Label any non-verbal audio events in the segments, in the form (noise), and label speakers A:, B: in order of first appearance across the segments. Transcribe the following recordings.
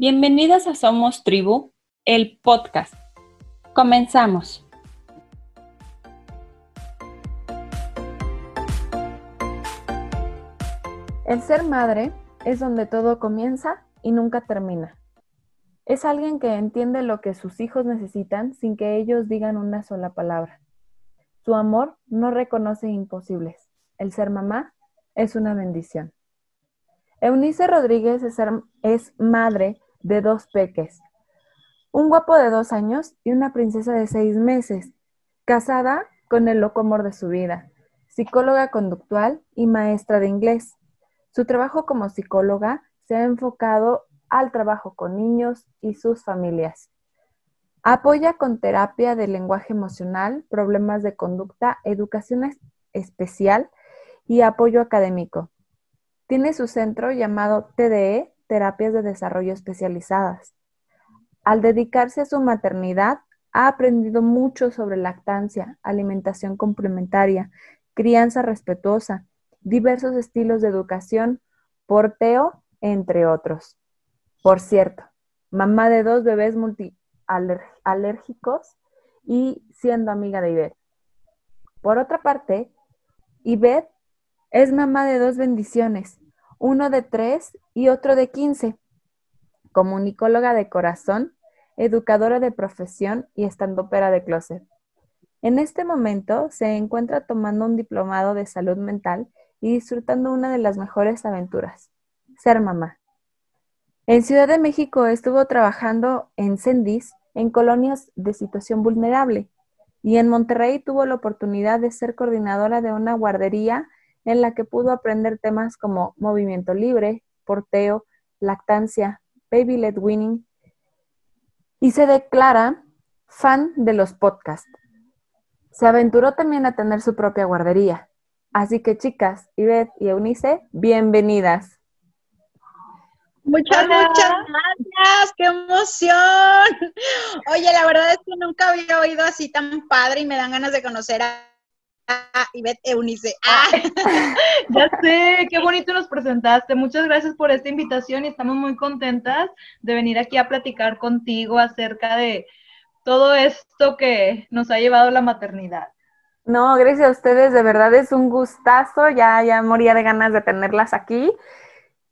A: Bienvenidas a Somos Tribu, el podcast. Comenzamos.
B: El ser madre es donde todo comienza y nunca termina. Es alguien que entiende lo que sus hijos necesitan sin que ellos digan una sola palabra. Su amor no reconoce imposibles. El ser mamá es una bendición. Eunice Rodríguez es, madre de dos peques, un guapo de dos años y una princesa de seis meses, casada con el loco amor de su vida, psicóloga conductual y maestra de inglés. Su trabajo como psicóloga se ha enfocado al trabajo con niños y sus familias. Apoya con terapia de lenguaje emocional, problemas de conducta, educación especial y apoyo académico. Tiene su centro llamado TDE, Terapias de Desarrollo Especializadas. Al dedicarse a su maternidad, ha aprendido mucho sobre lactancia, alimentación complementaria, crianza respetuosa, diversos estilos de educación, porteo, entre otros. Por cierto, mamá de dos bebés multialérgicos y siendo amiga de Ivette. Por otra parte, Ivette es mamá de dos bendiciones, uno de tres y otro de quince. Comunicóloga de corazón, educadora de profesión y estandopera de closet. En este momento se encuentra tomando un diplomado de salud mental y disfrutando una de las mejores aventuras, ser mamá. En Ciudad de México estuvo trabajando en Cendis en colonias de situación vulnerable y en Monterrey tuvo la oportunidad de ser coordinadora de una guardería en la que pudo aprender temas como movimiento libre, porteo, lactancia, baby led winning, y se declara fan de los podcasts. Se aventuró también a tener su propia guardería. Así que chicas, Ivette y Eunice, bienvenidas.
C: Muchas, muchas gracias, qué emoción. Oye, la verdad es que nunca había oído así tan padre y me dan ganas de conocer a Ivette Eunice. Ah. (laughs)
D: ya sé, qué bonito nos presentaste. Muchas gracias por esta invitación y estamos muy contentas de venir aquí a platicar contigo acerca de todo esto que nos ha llevado la maternidad.
B: No, gracias a ustedes, de verdad es un gustazo, ya, ya moría de ganas de tenerlas aquí.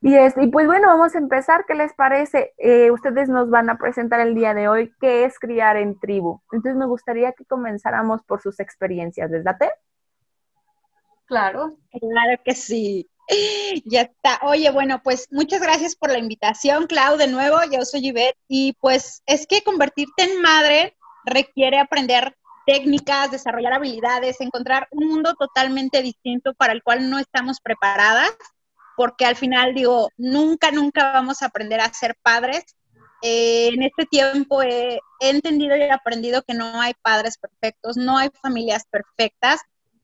B: Y, y pues bueno, vamos a empezar. ¿Qué les parece? Eh, ustedes nos van a presentar el día de hoy qué es criar en tribu. Entonces me gustaría que comenzáramos por sus experiencias. ¿Les date?
C: Claro. Claro que sí. Ya está. Oye, bueno, pues muchas gracias por la invitación, Clau, de nuevo. Yo soy Yvette y pues es que convertirte en madre requiere aprender técnicas, desarrollar habilidades, encontrar un mundo totalmente distinto para el cual no estamos preparadas, porque al final digo, nunca, nunca vamos a aprender a ser padres. Eh, en este tiempo he entendido y aprendido que no hay padres perfectos, no hay familias perfectas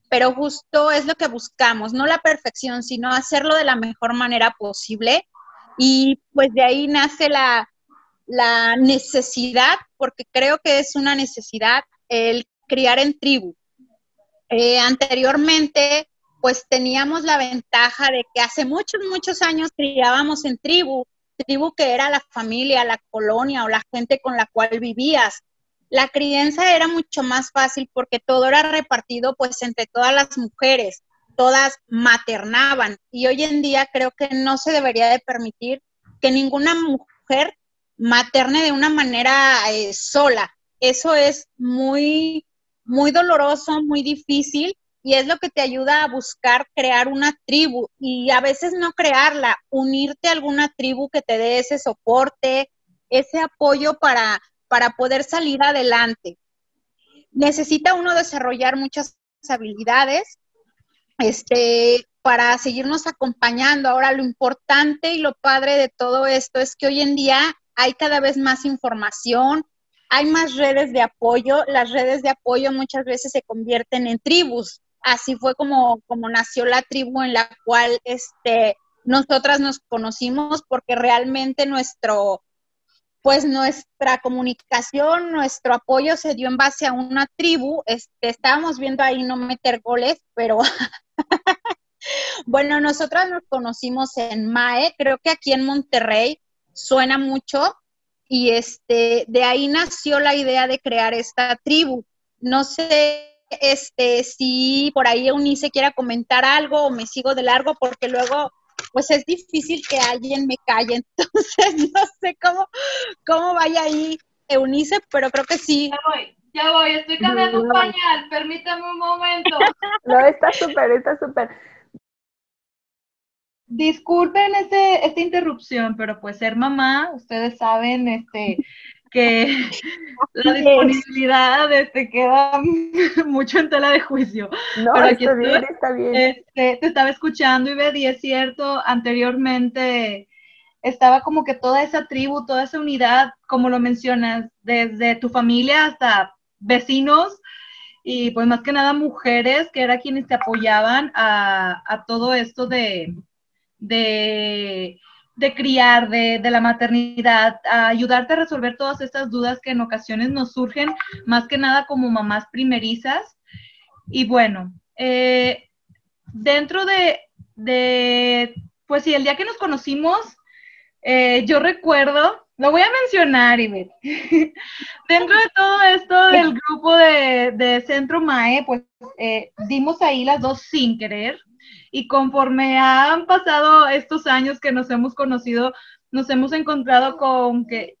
C: pero justo es lo que buscamos, no la perfección, sino hacerlo de la mejor manera posible. Y pues de ahí nace la, necesidad, porque creo que es una necesidad, el criar en tribu. Eh, anteriormente, pues teníamos la ventaja de que hace muchos, muchos años criábamos en tribu, tribu que era la familia, la colonia o la gente con la cual vivías la crianza era mucho más fácil porque todo era repartido pues entre todas las mujeres, todas maternaban y hoy en día creo que no se debería de permitir que ninguna mujer materne de una manera eh, sola. Eso es muy, muy doloroso, muy difícil y es lo que te ayuda a buscar crear una tribu y a veces no crearla, unirte a alguna tribu que te dé ese soporte, ese apoyo para para poder salir adelante. Necesita uno desarrollar muchas habilidades este, para seguirnos acompañando. Ahora, lo importante y lo padre de todo esto es que hoy en día hay cada vez más información, hay más redes de apoyo. Las redes de apoyo muchas veces se convierten en tribus. Así fue como, como nació la tribu en la cual este, nosotras nos conocimos porque realmente nuestro, pues nuestra comunicación, nuestro apoyo se dio en base a una tribu. Este, estábamos viendo ahí no meter goles, pero (laughs) bueno, nosotras nos conocimos en MAE, creo que aquí en Monterrey suena mucho y este, de ahí nació la idea de crear esta tribu. No sé este, si por ahí Eunice quiera comentar algo o me sigo de largo porque luego pues es difícil que alguien me calle, (laughs) entonces no sé cómo, cómo vaya ahí Eunice, pero creo que sí.
D: Ya voy, ya voy, estoy cambiando un pañal, permítame un momento. (laughs)
B: No, está súper, está súper.
D: Disculpen este, esta interrupción, pero pues ser mamá, ustedes saben este, que la disponibilidad este, queda (laughs) mucho en tela de juicio.
B: No, pero está bien, está bien.
D: Este, te estaba escuchando y y es cierto, anteriormente estaba como que toda esa tribu, toda esa unidad, como lo mencionas, desde tu familia hasta vecinos y pues más que nada mujeres que eran quienes te apoyaban a, a todo esto de, de, criar, de, la maternidad, a ayudarte a resolver todas estas dudas que en ocasiones nos surgen, más que nada como mamás primerizas. Y bueno, eh, dentro de, de, pues sí, el día que nos conocimos, eh, yo recuerdo, lo voy a mencionar, Ivette, (laughs) dentro de todo esto del grupo de, Centro MAE, pues eh, dimos ahí las dos sin querer, y conforme han pasado estos años que nos hemos conocido, nos hemos encontrado con que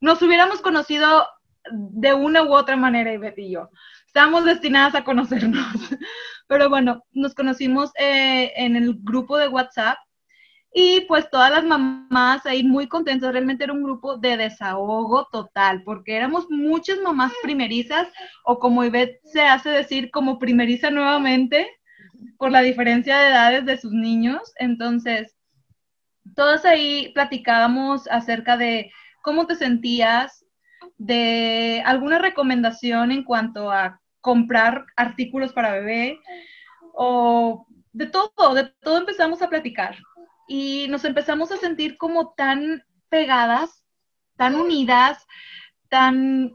D: nos hubiéramos conocido de una u otra manera, Ivette y yo. Estamos destinadas a conocernos. (laughs) Pero bueno, nos conocimos eh, en el grupo de WhatsApp y pues todas las mamás ahí muy contentas, realmente era un grupo de desahogo total, porque éramos muchas mamás primerizas, o como Ivette se hace decir, como primeriza nuevamente, por la diferencia de edades de sus niños. Entonces, todas ahí platicábamos acerca de cómo te sentías, de alguna recomendación en cuanto a comprar artículos para bebé o de todo, de todo empezamos a platicar y nos empezamos a sentir como tan pegadas, tan unidas, tan,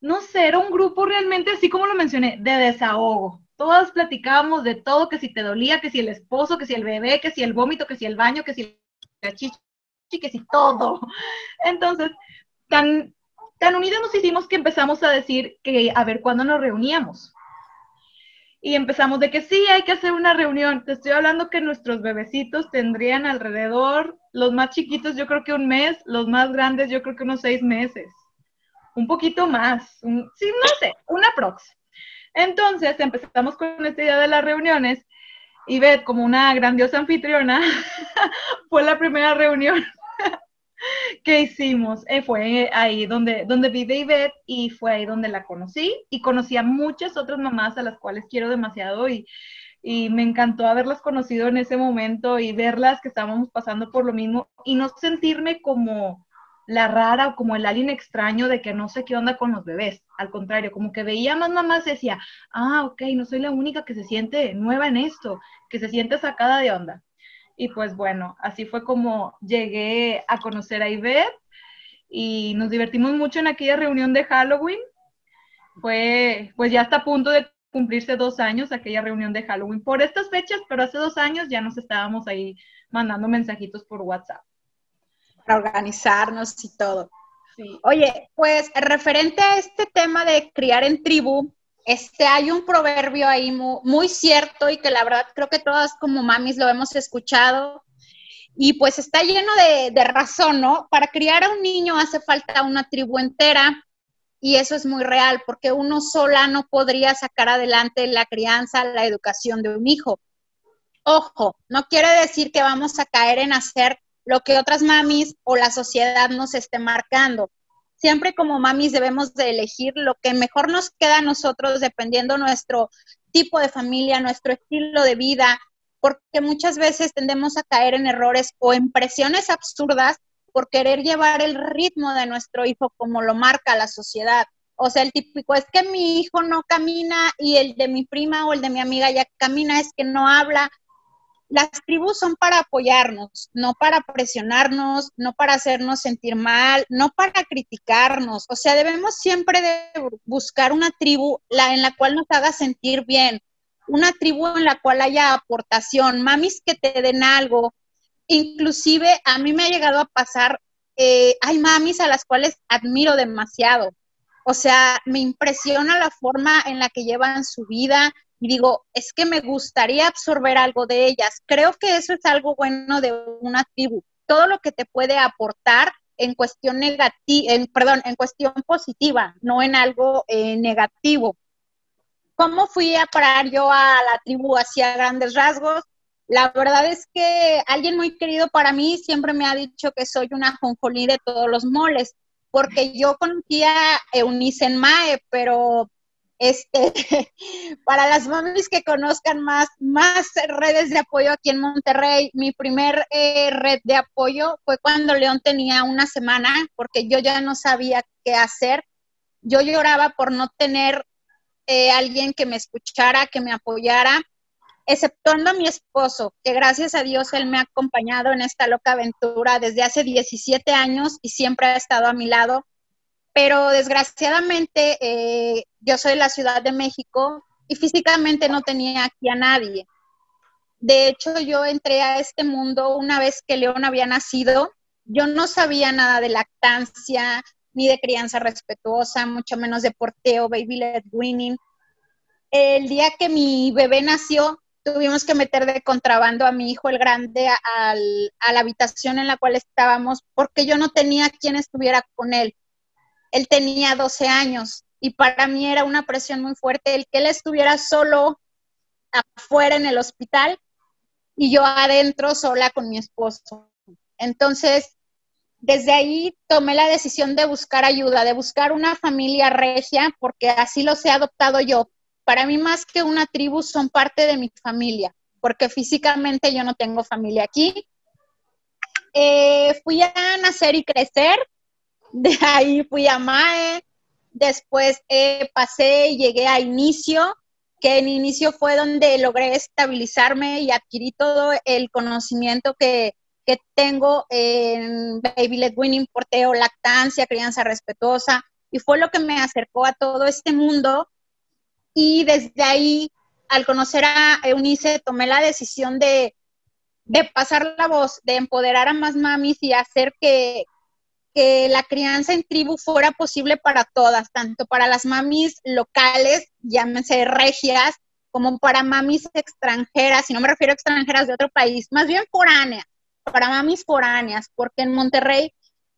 D: no sé, era un grupo realmente, así como lo mencioné, de desahogo todas platicábamos de todo, que si te dolía, que si el esposo, que si el bebé, que si el vómito, que si el baño, que si la chichi, que si todo. Entonces, tan, tan unidos nos hicimos que empezamos a decir que a ver cuándo nos reuníamos. Y empezamos de que sí, hay que hacer una reunión. Te estoy hablando que nuestros bebecitos tendrían alrededor, los más chiquitos yo creo que un mes, los más grandes yo creo que unos seis meses. Un poquito más, sí, no sé, una prox. Entonces empezamos con esta idea de las reuniones y Beth, como una grandiosa anfitriona, (laughs) fue la primera reunión que hicimos. Eh, fue ahí donde, donde vive Ivette y fue ahí donde la conocí y conocí a muchas otras mamás a las cuales quiero demasiado y, y me encantó haberlas conocido en ese momento y verlas que estábamos pasando por lo mismo y no sentirme como la rara o como el alien extraño de que no sé qué onda con los bebés. Al contrario, como que veía más mamás decía, ah, ok, no soy la única que se siente nueva en esto, que se siente sacada de onda. Y pues bueno, así fue como llegué a conocer a Ivette y nos divertimos mucho en aquella reunión de Halloween. Fue, pues ya está a punto de cumplirse dos años aquella reunión de Halloween por estas fechas, pero hace dos años ya nos estábamos ahí mandando mensajitos por WhatsApp
C: organizarnos y todo. Oye, pues referente a este tema de criar en tribu, este, hay un proverbio ahí muy, cierto y que la verdad creo que todas como mamis lo hemos escuchado y pues está lleno de, de razón, ¿no? Para criar a un niño hace falta una tribu entera y eso es muy real porque uno sola no podría sacar adelante la crianza, la educación de un hijo. Ojo, no quiere decir que vamos a caer en hacer lo que otras mamis o la sociedad nos esté marcando. Siempre como mamis debemos de elegir lo que mejor nos queda a nosotros dependiendo nuestro tipo de familia, nuestro estilo de vida, porque muchas veces tendemos a caer en errores o en presiones absurdas por querer llevar el ritmo de nuestro hijo como lo marca la sociedad. O sea, el típico es que mi hijo no camina y el de mi prima o el de mi amiga ya camina, es que no habla, las tribus son para apoyarnos, no para presionarnos, no para hacernos sentir mal, no para criticarnos. O sea, debemos siempre buscar una tribu la, en la cual nos haga sentir bien, una tribu en la cual haya aportación, mamis que te den algo. Inclusive a mí me ha llegado a pasar eh, hay mamis a las cuales admiro demasiado. O sea, me impresiona la forma en la que llevan su vida y digo, es que me gustaría absorber algo de ellas. Creo que eso es algo bueno de una tribu. Todo lo que te puede aportar en cuestión negativa, en, perdón, en cuestión positiva, no en algo eh, negativo. ¿Cómo fui a parar yo a la tribu hacia grandes rasgos? La verdad es que alguien muy querido para mí siempre me ha dicho que soy una jonjolí de todos los moles, porque yo conocía a Eunice en Mae, pero este, (laughs) para las mamis que conozcan más, más redes de apoyo aquí en Monterrey, mi primer eh, red de apoyo fue cuando León tenía una semana, porque yo ya no sabía qué hacer. Yo lloraba por no tener eh, alguien que me escuchara, que me apoyara exceptuando a mi esposo, que gracias a Dios él me ha acompañado en esta loca aventura desde hace 17 años y siempre ha estado a mi lado. Pero desgraciadamente eh, yo soy de la Ciudad de México y físicamente no tenía aquí a nadie. De hecho, yo entré a este mundo una vez que León había nacido. Yo no sabía nada de lactancia, ni de crianza respetuosa, mucho menos de porteo, baby led winning. El día que mi bebé nació, tuvimos que meter de contrabando a mi hijo el grande a, la habitación en la cual estábamos porque yo no tenía quien estuviera con él. Él tenía 12 años y para mí era una presión muy fuerte el que él estuviera solo afuera en el hospital y yo adentro sola con mi esposo. Entonces, desde ahí tomé la decisión de buscar ayuda, de buscar una familia regia, porque así los he adoptado yo, para mí más que una tribu son parte de mi familia, porque físicamente yo no tengo familia aquí. Eh, fui a nacer y crecer, (laughs) de ahí fui a MAE, después eh, pasé y llegué a Inicio, que en Inicio fue donde logré estabilizarme y adquirí todo el conocimiento que, que tengo en Baby Led Winning, porteo, lactancia, crianza respetuosa, y fue lo que me acercó a todo este mundo. Y desde ahí, al conocer a Eunice, tomé la decisión de, pasar la voz, de empoderar a más mamis y hacer que, la crianza en tribu fuera posible para todas, tanto para las mamis locales, llámense regias, como para mamis extranjeras, y no me refiero a extranjeras de otro país, más bien foráneas, para mamis foráneas, porque en Monterrey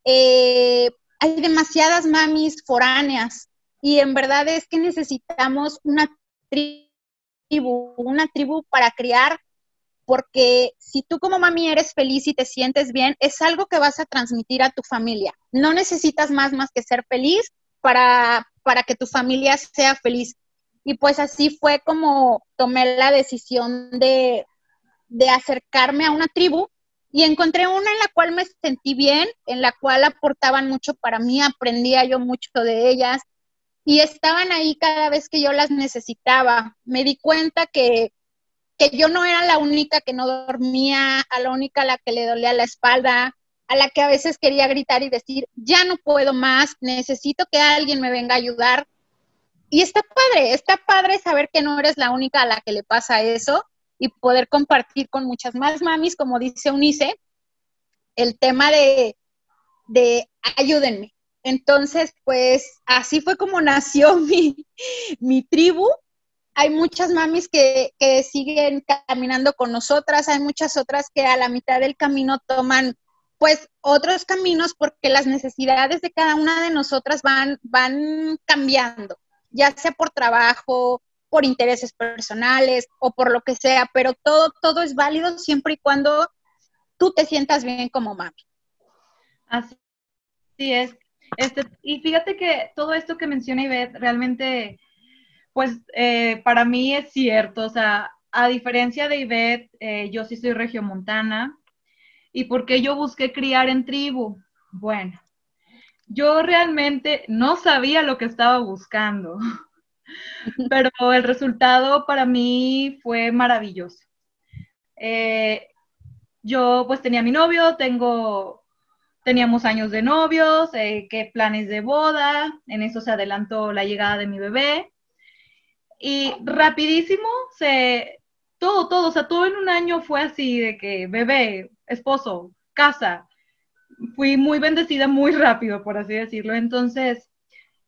C: eh, hay demasiadas mamis foráneas y en verdad es que necesitamos una tribu, una tribu para criar, porque si tú como mami eres feliz y te sientes bien, es algo que vas a transmitir a tu familia. No necesitas más más que ser feliz para, para que tu familia sea feliz. Y pues así fue como tomé la decisión de, de acercarme a una tribu y encontré una en la cual me sentí bien, en la cual aportaban mucho para mí, aprendía yo mucho de ellas, y estaban ahí cada vez que yo las necesitaba. Me di cuenta que, yo no era la única que no dormía, a la única a la que le dolía la espalda, a la que a veces quería gritar y decir, ya no puedo más, necesito que alguien me venga a ayudar. Y está padre, está padre saber que no eres la única a la que le pasa eso y poder compartir con muchas más mamis, como dice Unice, el tema de, de ayúdenme, entonces, pues así fue como (laughs) nació mi, tribu. Hay muchas mamis que, siguen caminando con nosotras, hay muchas otras que a la mitad del camino toman pues otros caminos porque las necesidades de cada una de nosotras van, van cambiando, ya sea por trabajo, por intereses personales o por lo que sea, pero todo, todo es válido siempre y cuando tú te sientas bien como mami.
D: Así es. Este, y fíjate que todo esto que menciona Ivette realmente, pues eh, para mí es cierto, o sea, a diferencia de Ivette, eh, yo sí soy regiomontana. ¿Y por qué yo busqué criar en tribu? Bueno, yo realmente no sabía lo que estaba buscando, (laughs) pero el resultado para mí fue maravilloso. Eh, yo pues tenía mi novio, tengo Teníamos años de novios, eh, qué planes de boda, en eso se adelantó la llegada de mi bebé. Y rapidísimo se, todo, todo, o sea, todo en un año fue así de que bebé, esposo, casa, fui muy bendecida muy rápido, por así decirlo. Entonces,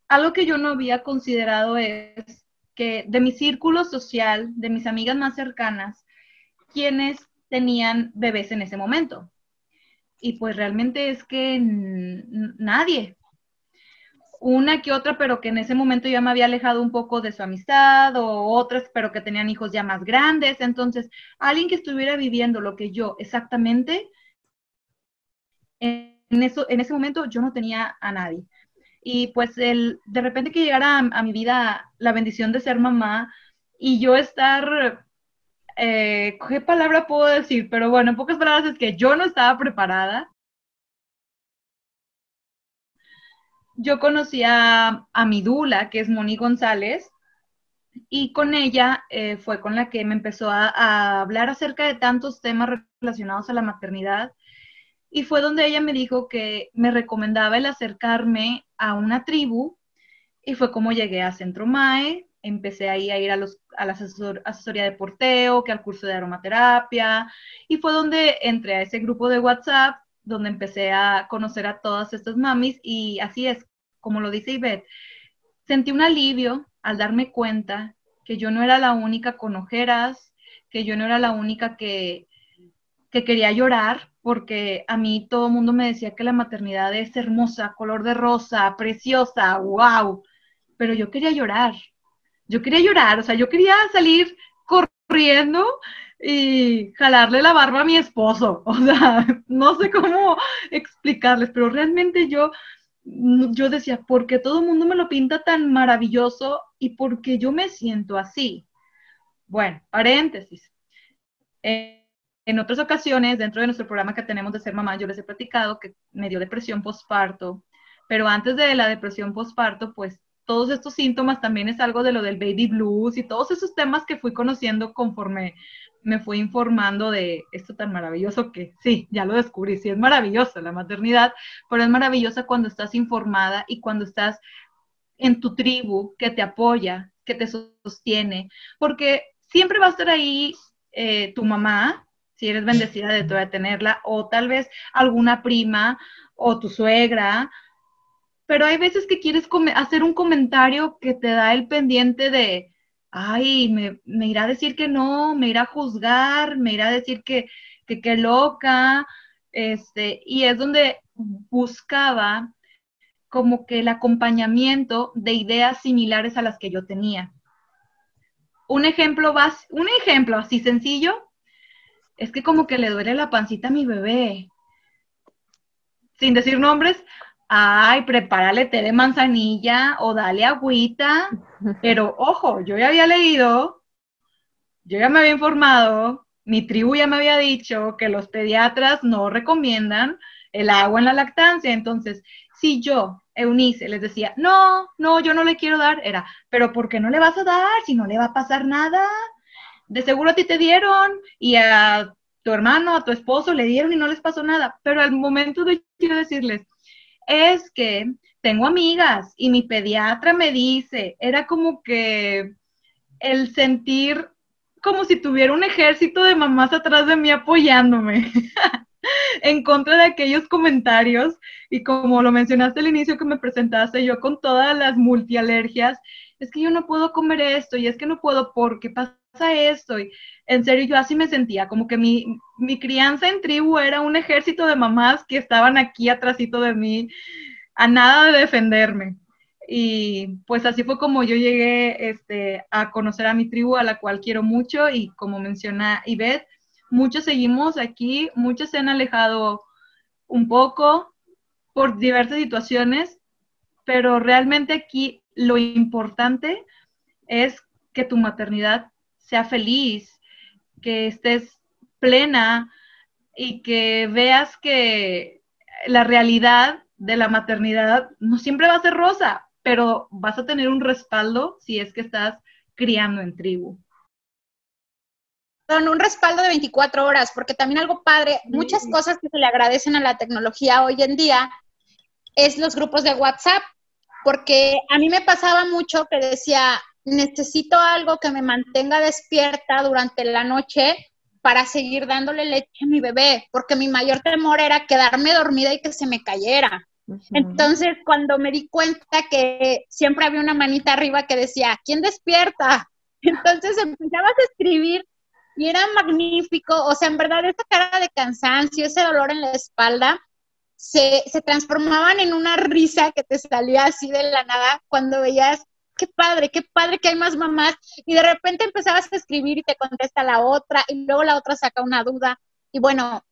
D: algo que yo no había considerado es que de mi círculo social, de mis amigas más cercanas, quienes tenían bebés en ese momento. Y pues realmente es que nadie, una que otra, pero que en ese momento ya me había alejado un poco de su amistad, o otras, pero que tenían hijos ya más grandes. Entonces, alguien que estuviera viviendo lo que yo exactamente, en, eso, en ese momento yo no tenía a nadie. Y pues el, de repente que llegara a, mi vida la bendición de ser mamá y yo estar, eh, ¿qué palabra puedo decir? Pero bueno, en pocas palabras es que yo no estaba preparada yo conocí a, mi dula, que es Moni González, y con ella eh, fue con la que me empezó a, hablar acerca de tantos temas relacionados a la maternidad. Y fue donde ella me dijo que me recomendaba el acercarme a una tribu. Y fue como llegué a Centro MAE. Empecé ahí a ir a, los, a la asesoría de porteo, que al curso de aromaterapia. Y fue donde entré a ese grupo de WhatsApp donde empecé a conocer a todas estas mamis y así es, como lo dice Ivette, sentí un alivio al darme cuenta que yo no era la única con ojeras, que yo no era la única que, que quería llorar, porque a mí todo el mundo me decía que la maternidad es hermosa, color de rosa, preciosa, wow, pero yo quería llorar, yo quería llorar, o sea, yo quería salir corriendo y jalarle la barba a mi esposo. (laughs) O sea, no sé cómo explicarles, pero realmente yo, yo decía, ¿por qué todo el mundo me lo pinta tan maravilloso y por qué yo me siento así? Bueno, paréntesis. en otras ocasiones, dentro de nuestro programa que tenemos de ser mamá, yo les he platicado que me dio depresión postparto, pero antes de la depresión postparto, pues todos estos síntomas también es algo de lo del baby blues y todos esos temas que fui conociendo conforme me fui informando de esto tan maravilloso que sí, ya lo descubrí, sí es maravilloso la maternidad, pero es maravillosa cuando estás informada y cuando estás en tu tribu que te apoya, que te sostiene, porque siempre va a estar ahí eh, tu mamá, si eres bendecida de todavía tenerla, o tal vez alguna prima o tu suegra, pero hay veces que quieres hacer un comentario que te da el pendiente de, ay, me, irá a decir que no, me irá a juzgar, me irá a decir que qué loca, este, y es donde buscaba como que el acompañamiento de ideas similares a las que yo tenía. Un ejemplo, un ejemplo así sencillo es que como que le duele la pancita a mi bebé. Sin decir nombres, ay, prepárale té de manzanilla o dale agüita, (laughs) pero ojo, yo ya había leído, yo ya me había informado, mi tribu ya me había dicho que los pediatras no recomiendan el agua en la lactancia, entonces, si yo, Eunice, les decía, no, no, yo no le quiero dar, era, pero ¿por qué no le vas a dar si no le va a pasar nada? De seguro a ti te dieron y a tu hermano, a tu esposo le dieron y no les pasó nada, pero al momento de decirles, es que tengo amigas y mi pediatra me dice, era como que el sentir como si tuviera un ejército de mamás atrás de mí apoyándome (laughs) en contra de aquellos comentarios. Y como lo mencionaste al inicio que me presentaste, yo con todas las multialergias, es que yo no puedo comer esto y es que no puedo porque pasa esto y en serio yo así me sentía, como que mi, mi crianza en tribu era un ejército de mamás que estaban aquí atrásito de mí, a nada de defenderme. Y pues así fue como yo llegué este, a conocer a mi tribu, a la cual quiero mucho y como menciona Ivette, muchos seguimos aquí, muchos se han alejado un poco por diversas situaciones, pero realmente aquí lo importante es que tu maternidad sea feliz, que estés plena y que veas que la realidad de la maternidad no siempre va a ser rosa, pero vas a tener un respaldo si es que estás criando en tribu.
C: Con un respaldo de 24 horas, porque también algo padre, muchas cosas que se le agradecen a la tecnología hoy en día es los grupos de WhatsApp, porque a mí me pasaba mucho que decía, necesito algo que me mantenga despierta durante la noche para seguir dándole leche a mi bebé, porque mi mayor temor era quedarme dormida y que se me cayera. Entonces, cuando me di cuenta que siempre había una manita arriba que decía, ¿quién despierta? (laughs) Entonces empezabas a escribir y era magnífico, o sea, en verdad esa cara de cansancio, ese dolor en la espalda, se, se transformaban en una risa que te salía así de la nada cuando veías qué padre, qué padre que hay más mamás. Y de repente empezabas a escribir y te contesta la otra, y luego la otra saca una duda. Y bueno,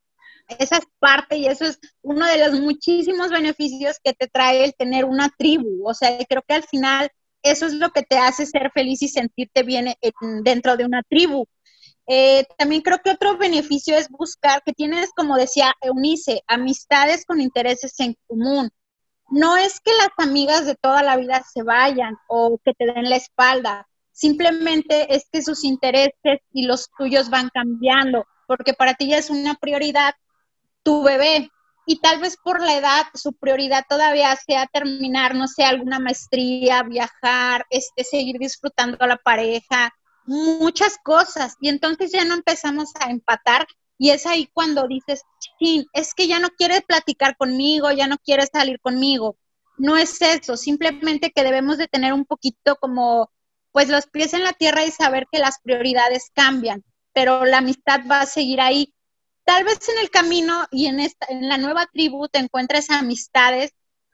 C: esa es parte y eso es uno de los muchísimos beneficios que te trae el tener una tribu. O sea, creo que al final eso es lo que te hace ser feliz y sentirte bien dentro de una tribu. Eh, también creo que otro beneficio es buscar que tienes, como decía Eunice, amistades con intereses en común no es que las amigas de toda la vida se vayan o que te den la espalda, simplemente es que sus intereses y los tuyos van cambiando, porque para ti ya es una prioridad tu bebé y tal vez por la edad su prioridad todavía sea terminar, no sé, alguna maestría, viajar, este, seguir disfrutando a la pareja, muchas cosas. Y entonces ya no empezamos a empatar y es ahí cuando dices, es que ya no quiere platicar conmigo, ya no quiere salir conmigo. No es eso, simplemente que debemos de tener un poquito como, pues los pies en la tierra y saber que las prioridades cambian, pero la amistad va a seguir ahí. Tal vez en el camino y en, esta, en la nueva tribu te encuentres amistades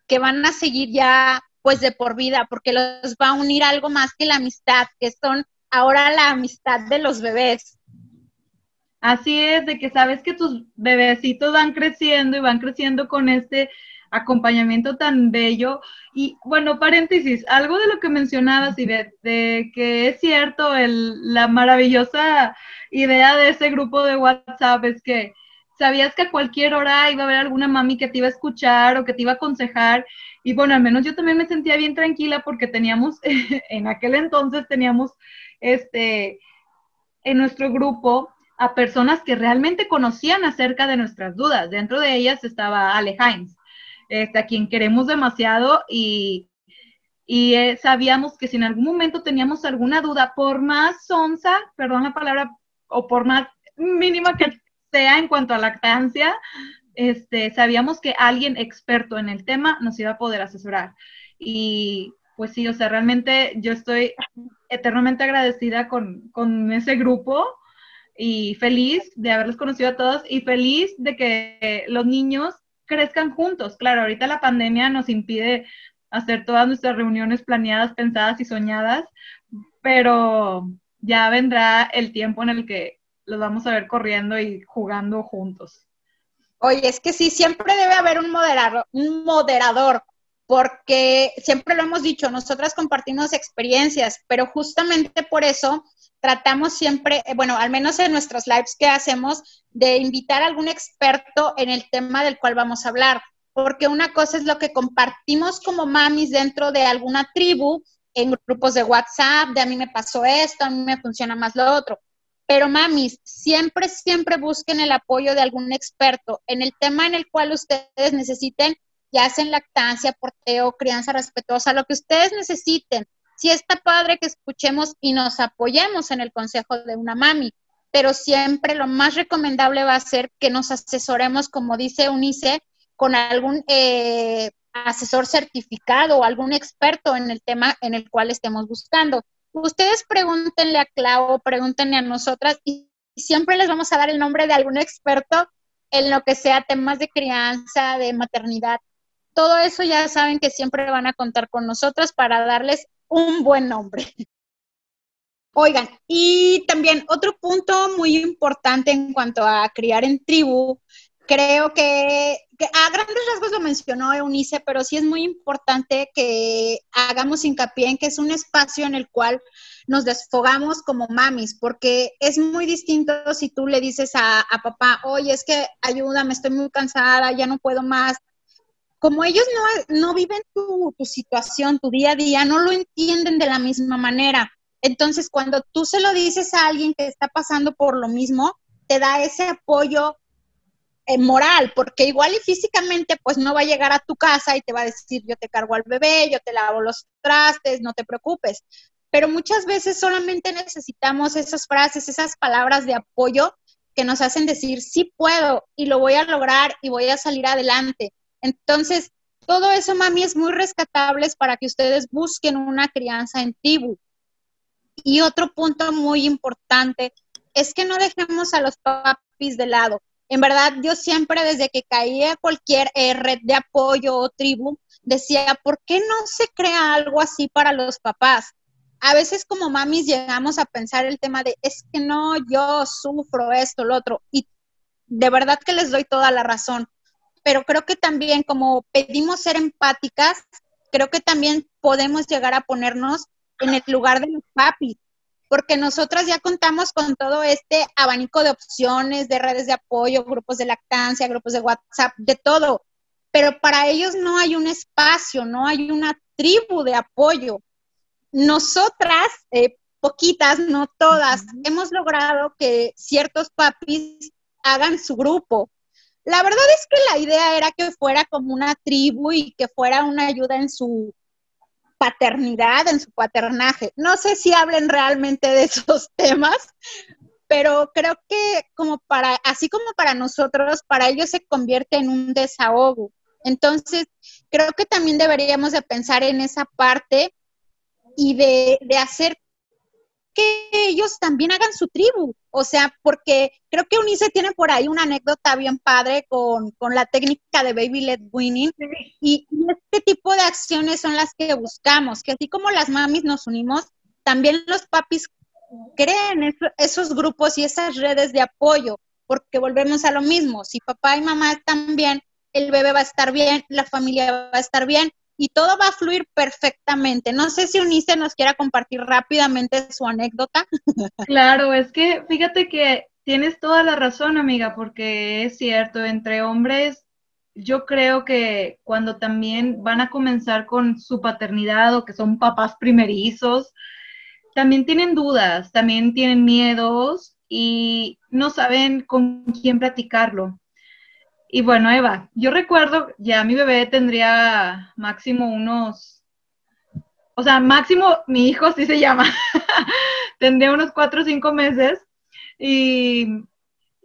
C: que van a seguir ya pues de por vida, porque los va a unir algo más que la amistad, que son ahora la amistad de los bebés.
D: Así es, de que sabes que tus bebecitos van creciendo y van creciendo con este acompañamiento tan bello. Y bueno, paréntesis, algo de lo que mencionabas, y de que es cierto, el, la maravillosa idea de ese grupo de WhatsApp es que sabías que a cualquier hora iba a haber alguna mami que te iba a escuchar o que te iba a aconsejar. Y bueno, al menos yo también me sentía bien tranquila porque teníamos, (laughs) en aquel entonces teníamos, este, en nuestro grupo a personas que realmente conocían acerca de nuestras dudas. Dentro de ellas estaba Ale Hines, este, a quien queremos demasiado y, y eh, sabíamos que si en algún momento teníamos alguna duda, por más sonsa, perdón la palabra, o por más mínima que sea en cuanto a lactancia, este, sabíamos que alguien experto en el tema nos iba a poder asesorar. Y pues sí, o sea, realmente yo estoy eternamente agradecida con, con ese grupo y feliz de haberlos conocido a todos y feliz de que los niños crezcan juntos. Claro, ahorita la pandemia nos impide hacer todas nuestras reuniones planeadas, pensadas y soñadas, pero ya vendrá el tiempo en el que los vamos a ver corriendo y jugando juntos.
C: Oye, es que sí, siempre debe haber un moderador, un moderador, porque siempre lo hemos dicho, nosotras compartimos experiencias, pero justamente por eso tratamos siempre, eh, bueno, al menos en nuestros lives que hacemos, de invitar a algún experto en el tema del cual vamos a hablar, porque una cosa es lo que compartimos como mamis dentro de alguna tribu, en grupos de WhatsApp, de a mí me pasó esto, a mí me funciona más lo otro. Pero mamis, siempre, siempre busquen el apoyo de algún experto en el tema en el cual ustedes necesiten, ya sea en lactancia, porteo, crianza respetuosa, lo que ustedes necesiten sí está padre que escuchemos y nos apoyemos en el consejo de una mami, pero siempre lo más recomendable va a ser que nos asesoremos, como dice Unice, con algún eh, asesor certificado o algún experto en el tema en el cual estemos buscando. Ustedes pregúntenle a Clau, pregúntenle a nosotras y siempre les vamos a dar el nombre de algún experto en lo que sea temas de crianza, de maternidad. Todo eso ya saben que siempre van a contar con nosotros para darles un buen nombre. Oigan, y también otro punto muy importante en cuanto a criar en tribu, creo que, a grandes rasgos lo mencionó Eunice, pero sí es muy importante que hagamos hincapié en que es un espacio en el cual nos desfogamos como mamis, porque es muy distinto si tú le dices a, a papá, oye, es que ayúdame, estoy muy cansada, ya no puedo más, como ellos no, viven tu, situación, tu día a día, no lo entienden de la misma manera. Entonces, cuando tú se lo dices a alguien que está pasando por lo mismo, te da ese apoyo eh, moral, porque igual y físicamente, pues no va a llegar a tu casa y te va a decir, yo te cargo al bebé, yo te lavo los trastes, no te preocupes. Pero muchas veces solamente necesitamos esas frases, esas palabras de apoyo que nos hacen decir, sí puedo y lo voy a lograr y voy a salir adelante. Entonces, todo eso, mami, es muy rescatable para que ustedes busquen una crianza en tribu. Y otro punto muy importante es que no dejemos a los papis de lado. En verdad, yo siempre desde que caía cualquier eh, red de apoyo o tribu, decía, ¿por qué no se crea algo así para los papás? A veces como mamis llegamos a pensar el tema de, es que no, yo sufro esto, lo otro, y de verdad que les doy toda la razón, pero creo que también como pedimos ser empáticas, creo que también podemos llegar a ponernos en el lugar de los papis, porque nosotras ya contamos con todo este abanico de opciones, de redes de apoyo, grupos de lactancia, grupos de WhatsApp, de todo, pero para ellos no hay un espacio, no hay una tribu de apoyo. Nosotras, eh, poquitas, no todas, hemos logrado que ciertos papis hagan su grupo. La verdad es que la idea era que fuera como una tribu y que fuera una ayuda en su paternidad, en su paternaje. No sé si hablen realmente de (laughs) esos temas, pero creo que como para, así como para nosotros, para ellos se convierte en un desahogo. Entonces, creo que también deberíamos de pensar en esa parte y de, de hacer que ellos también hagan su tribu. O sea, porque creo que Unice tiene por ahí una anécdota bien padre con, la técnica de Baby Led Winning. Y, este tipo de acciones son las que buscamos, que así como las mamis nos unimos, también los papis creen esos grupos y esas redes de apoyo, porque volvemos a lo mismo. Si papá y mamá están bien, el bebé va a estar bien, la familia va a estar bien y todo va a fluir perfectamente. No sé si Unice nos quiera compartir rápidamente su anécdota. (laughs)
D: Claro, es que fíjate que tienes toda la razón, amiga, porque es cierto, entre hombres, yo creo que cuando también van a comenzar con su paternidad o que son papás primerizos, también tienen dudas, también tienen miedos y no saben con quién platicarlo. Y bueno, Eva, yo recuerdo, ya mi bebé tendría máximo unos, o sea, máximo mi hijo sí se llama, (laughs) tendría unos cuatro o cinco meses y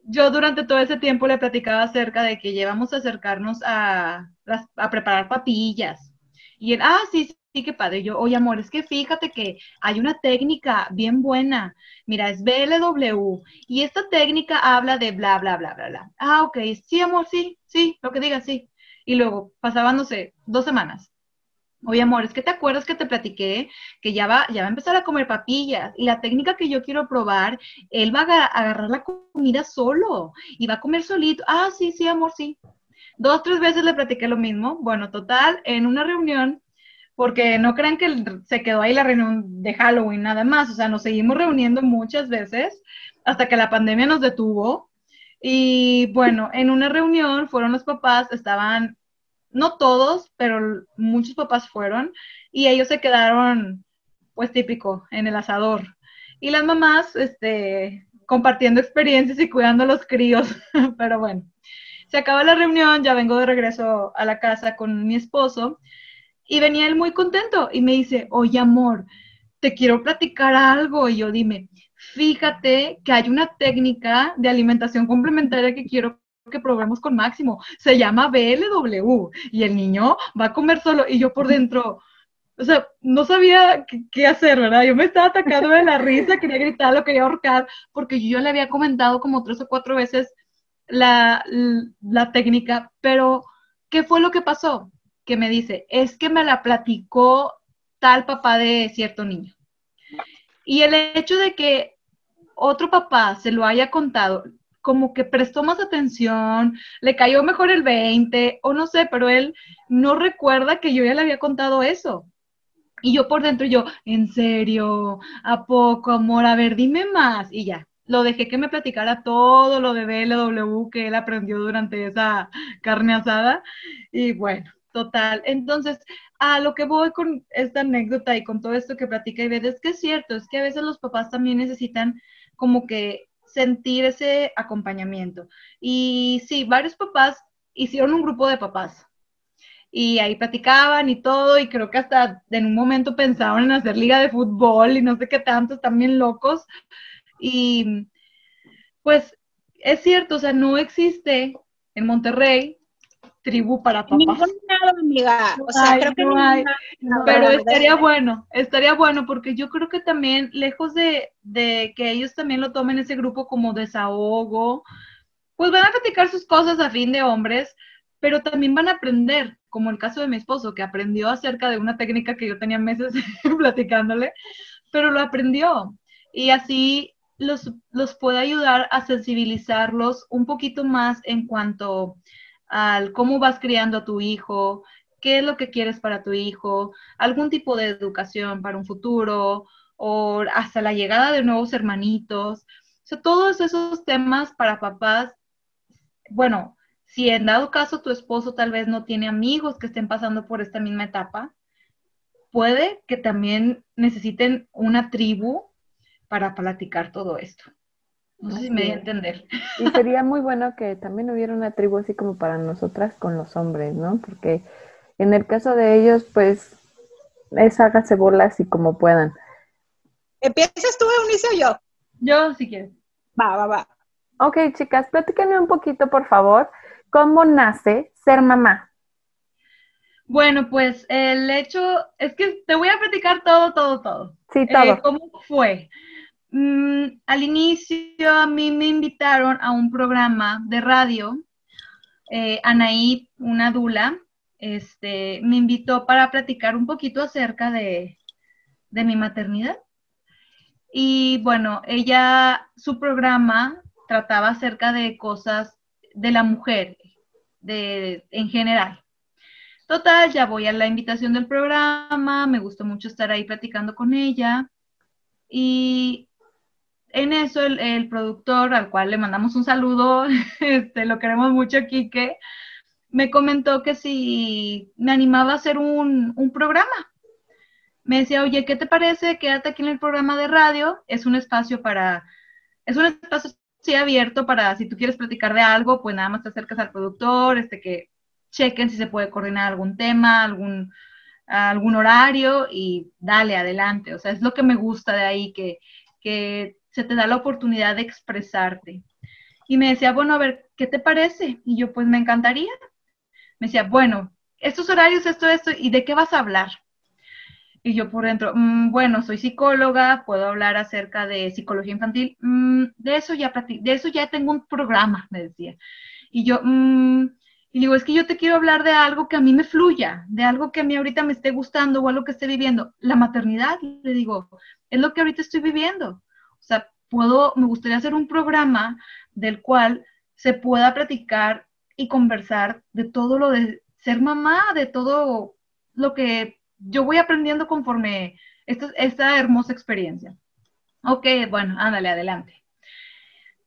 D: yo durante todo ese tiempo le platicaba acerca de que llevamos a acercarnos a, a preparar papillas. Y él, ah, sí, sí, qué padre. Yo, oye, amor, es que fíjate que hay una técnica bien buena. Mira, es BLW. Y esta técnica habla de bla, bla, bla, bla, bla. Ah, ok. Sí, amor, sí, sí, lo que digas, sí. Y luego pasaban, dos semanas. Oye, amor, es que te acuerdas que te platiqué que ya va, ya va a empezar a comer papillas y la técnica que yo quiero probar, él va a agarrar la comida solo y va a comer solito. Ah, sí, sí, amor, sí. Dos, tres veces le platiqué lo mismo. Bueno, total, en una reunión porque no crean que se quedó ahí la reunión de Halloween nada más, o sea, nos seguimos reuniendo muchas veces hasta que la pandemia nos detuvo. Y bueno, en una reunión fueron los papás, estaban, no todos, pero muchos papás fueron, y ellos se quedaron, pues típico, en el asador. Y las mamás, este, compartiendo experiencias y cuidando a los críos, (laughs) pero bueno. Se acaba la reunión, ya vengo de regreso a la casa con mi esposo y venía él muy contento y me dice, oye amor, te quiero platicar algo. Y yo dime, fíjate que hay una técnica de alimentación complementaria que quiero que probemos con Máximo. Se llama BLW y el niño va a comer solo y yo por dentro, o sea, no sabía qué, hacer, ¿verdad? Yo me estaba atacando de la risa, quería gritar, lo quería ahorcar, porque yo le había comentado como tres o cuatro veces la, la técnica, pero ¿qué fue lo que pasó? Que me dice, es que me la platicó tal papá de cierto niño. Y el hecho de que otro papá se lo haya contado, como que prestó más atención, le cayó mejor el 20, o no sé, pero él no recuerda que yo ya le había contado eso. Y yo por dentro, yo, en serio, ¿a poco, amor? A ver, dime más. Y ya, lo dejé que me platicara todo lo de BLW que él aprendió durante esa carne asada. Y bueno, Total. Entonces, a lo que voy con esta anécdota y con todo esto que platica y es que es cierto, es que a veces los papás también necesitan como que sentir ese acompañamiento. Y sí, varios papás hicieron un grupo de papás y ahí platicaban y todo, y creo que hasta en un momento pensaban en hacer liga de fútbol y no sé qué tantos, también locos. Y pues es cierto, o sea, no existe en Monterrey tribu para papás.
C: Ningún lado, amiga. O sea,
D: Ay,
C: creo que
D: no hay. Pero estaría bueno, estaría bueno, porque yo creo que también, lejos de, de que ellos también lo tomen ese grupo como desahogo, pues van a platicar sus cosas a fin de hombres, pero también van a aprender, como el caso de mi esposo, que aprendió acerca de una técnica que yo tenía meses (laughs) platicándole, pero lo aprendió. Y así los, los puede ayudar a sensibilizarlos un poquito más en cuanto al cómo vas criando a tu hijo, qué es lo que quieres para tu hijo, algún tipo de educación para un futuro o hasta la llegada de nuevos hermanitos. O todos esos temas para papás, bueno, si en dado caso tu esposo tal vez no tiene amigos que estén pasando por esta misma etapa, puede que también necesiten una tribu para platicar todo esto. No sé si me di a entender.
B: Y sería muy bueno que también hubiera una tribu así como para nosotras con los hombres, ¿no? Porque en el caso de ellos, pues, es hágase bolas y como puedan.
C: ¿Empiezas tú, Eunice, o yo?
D: Yo, si quieres.
C: Va, va, va.
B: Ok, chicas, platíquenme un poquito, por favor, cómo nace ser mamá.
D: Bueno, pues el hecho es que te voy a platicar todo, todo, todo.
B: Sí,
D: Eh,
B: todo.
D: ¿Cómo fue? Mm, al inicio a mí me invitaron a un programa de radio. Eh, Anaí, una dula, este, me invitó para platicar un poquito acerca de, de mi maternidad. Y bueno, ella, su programa trataba acerca de cosas de la mujer, de, en general. Total, ya voy a la invitación del programa, me gustó mucho estar ahí platicando con ella. Y en eso el, productor, al cual le mandamos un saludo, (laughs) este, lo queremos mucho, Quique, me comentó que si me animaba a hacer un, programa. Me decía, oye, ¿qué te parece? Quédate aquí en el programa de radio. Es un espacio para, es un espacio abierto para si tú quieres platicar de algo, pues nada más te acercas al productor, este que chequen si se puede coordinar algún tema, algún, algún horario y dale adelante. O sea, es lo que me gusta de ahí, que, que se te da la oportunidad de expresarte. Y me decía, bueno, a ver, ¿qué te parece? Y yo, pues me encantaría. Me decía, bueno, estos horarios, esto, esto, ¿y de qué vas a hablar? Y yo por dentro, "Mm, bueno, soy psicóloga, puedo hablar acerca de psicología infantil, "Mm, de eso ya de eso ya tengo un programa, me decía. Y yo, "Mm", y digo, es que yo te quiero hablar de algo que a mí me fluya, de algo que a mí ahorita me esté gustando o algo que esté viviendo. La maternidad, le digo, es lo que ahorita estoy viviendo. Puedo, me gustaría hacer un programa del cual se pueda platicar y conversar de todo lo de ser mamá, de todo lo que yo voy aprendiendo conforme esta, esta hermosa experiencia. Ok, bueno, ándale, adelante.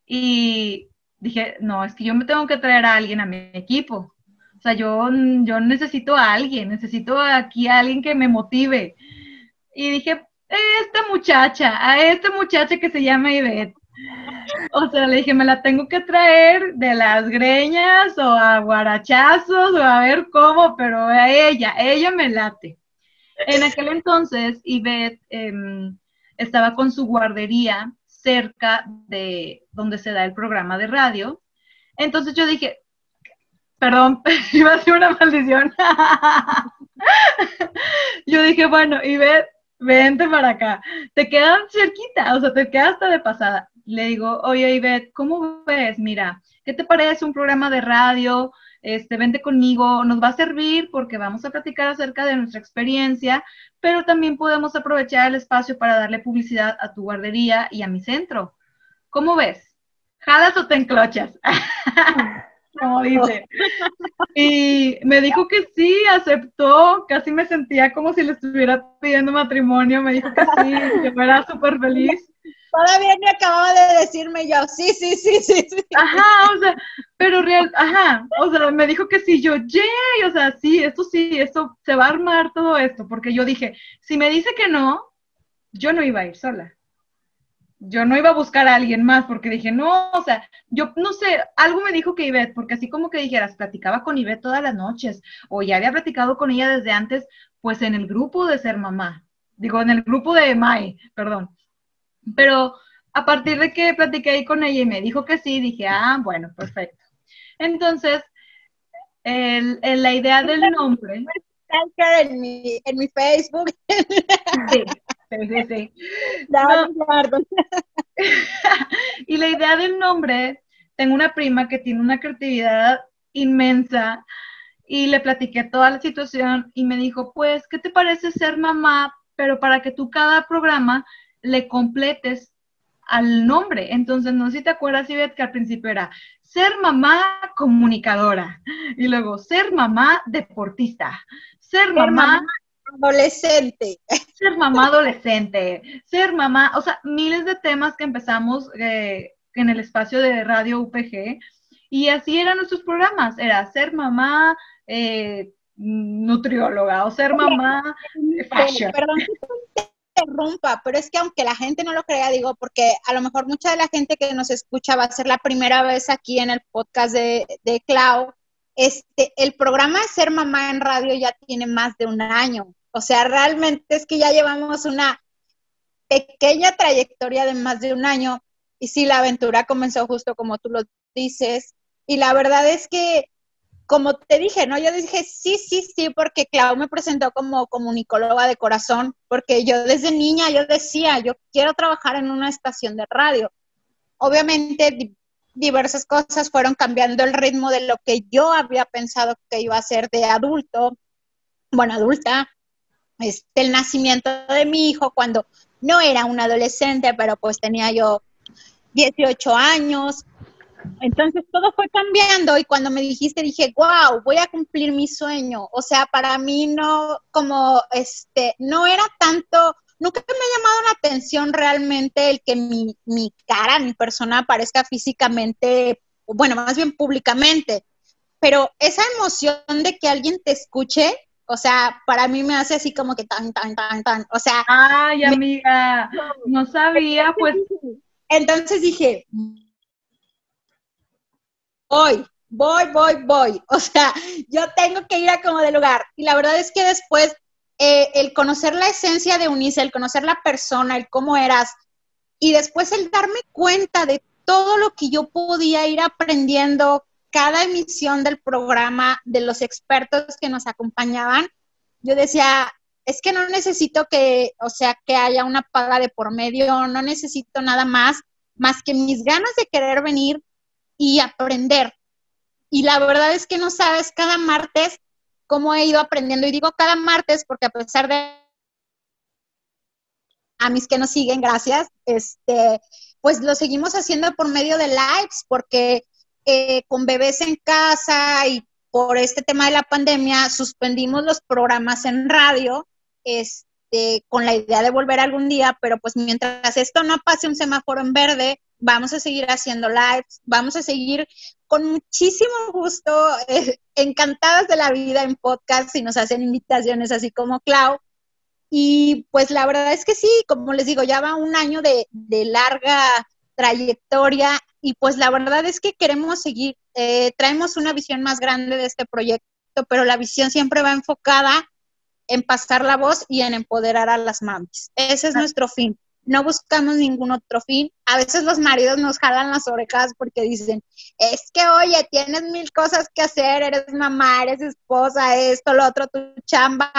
D: Y dije, no, es que yo me tengo que traer a alguien a mi equipo. O sea, yo, yo necesito a alguien, necesito aquí a alguien que me motive. Y dije, esta muchacha, a esta muchacha que se llama Ivette. O sea, le dije, me la tengo que traer de las greñas o a guarachazos o a ver cómo, pero a ella, ella me late. En aquel entonces, Ivette em, estaba con su guardería cerca de donde se da el programa de radio. Entonces yo dije, perdón, (laughs) iba a ser una maldición. (laughs) yo dije, bueno, Ivette, vente para acá. Te quedan cerquita, o sea, te quedas de pasada. Le digo, oye, Ivette, ¿cómo ves? Mira, ¿qué te parece un programa de radio? Este, vente conmigo, nos va a servir porque vamos a platicar acerca de nuestra experiencia, pero también podemos aprovechar el espacio para darle publicidad a tu guardería y a mi centro. ¿Cómo ves? ¿Jalas o te enclochas? (laughs) Como dice. Y me dijo que sí, aceptó, casi me sentía como si le estuviera pidiendo matrimonio, me dijo que sí, que fuera súper feliz.
C: Todavía me acababa de decirme yo, sí, sí, sí, sí, sí.
D: Ajá, o sea, pero real, ajá, o sea, me dijo que sí, yo, yay, o sea, sí, esto sí, esto, se va a armar todo esto, porque yo dije, si me dice que no, yo no iba a ir sola. Yo no iba a buscar a alguien más, porque dije, no, o sea, yo no sé, algo me dijo que Ivette, porque así como que dijeras, platicaba con Ivette todas las noches, o ya había platicado con ella desde antes, pues en el grupo de ser mamá, digo, en el grupo de Mai, perdón. Pero a partir de que platiqué ahí con ella y me dijo que sí, dije, ah, bueno, perfecto. Entonces, el, la idea del nombre.
C: En mi, en mi Facebook. Sí, sí, sí. (laughs) (laughs)
D: y la idea del nombre, tengo una prima que tiene una creatividad inmensa y le platiqué toda la situación y me dijo, pues, ¿qué te parece ser mamá? Pero para que tú cada programa le completes al nombre. Entonces, no sé si te acuerdas, Ivette, que al principio era ser mamá comunicadora y luego ser mamá deportista, ser, mamá,
C: adolescente.
D: Ser mamá adolescente, ser mamá, o sea, miles de temas que empezamos eh, en el espacio de Radio UPG y así eran nuestros programas, era ser mamá eh, nutrióloga o ser mamá fashion.
C: Perdón interrumpa, pero es que aunque la gente no lo crea, digo, porque a lo mejor mucha de la gente que nos escucha va a ser la primera vez aquí en el podcast de, de Clau, este, el programa de Ser Mamá en Radio ya tiene más de un año. O sea, realmente es que ya llevamos una pequeña trayectoria de más de un año. Y sí, la aventura comenzó justo como tú lo dices. Y la verdad es que como te dije, ¿no? Yo dije, sí, sí, sí, porque Clau me presentó como comunicóloga de corazón, porque yo desde niña yo decía, yo quiero trabajar en una estación de radio. Obviamente diversas cosas fueron cambiando el ritmo de lo que yo había pensado que iba a ser de adulto, bueno, adulta, este, el nacimiento de mi hijo cuando no era un adolescente, pero pues tenía yo 18 años, entonces todo fue cambiando y cuando me dijiste dije, wow, voy a cumplir mi sueño. O sea, para mí no, como, este, no era tanto, nunca me ha llamado la atención realmente el que mi, mi cara, mi persona aparezca físicamente, bueno, más bien públicamente. Pero esa emoción de que alguien te escuche, o sea, para mí me hace así como que tan, tan, tan, tan, o sea.
D: Ay, amiga, no sabía, pues.
C: Entonces dije, voy, voy, voy, voy. O sea, yo tengo que ir a como de lugar. Y la verdad es que después, eh, el conocer la esencia de Unice, el conocer la persona, el cómo eras, y después el darme cuenta de todo lo que yo podía ir aprendiendo cada emisión del programa, de los expertos que nos acompañaban, yo decía, es que no necesito que, o sea, que haya una paga de por medio, no necesito nada más, más que mis ganas de querer venir y aprender. Y la verdad es que no sabes cada martes cómo he ido aprendiendo. Y digo cada martes porque a pesar de a mis que nos siguen, gracias, este, pues lo seguimos haciendo por medio de lives, porque eh, con bebés en casa y por este tema de la pandemia suspendimos los programas en radio, este, con la idea de volver algún día, pero pues mientras esto no pase un semáforo en verde, vamos a seguir haciendo lives, vamos a seguir con muchísimo gusto, eh, encantadas de la vida en podcast y nos hacen invitaciones así como Clau. Y pues la verdad es que sí, como les digo, ya va un año de, larga trayectoria y pues la verdad es que queremos seguir, eh, traemos una visión más grande de este proyecto, pero la visión siempre va enfocada en pasar la voz y en empoderar a las mamis. Ese es ah. nuestro fin no buscamos ningún otro fin. A veces los maridos nos jalan las orejas porque dicen, es que, oye, tienes mil cosas que hacer, eres mamá, eres esposa, esto, lo otro, tu chamba,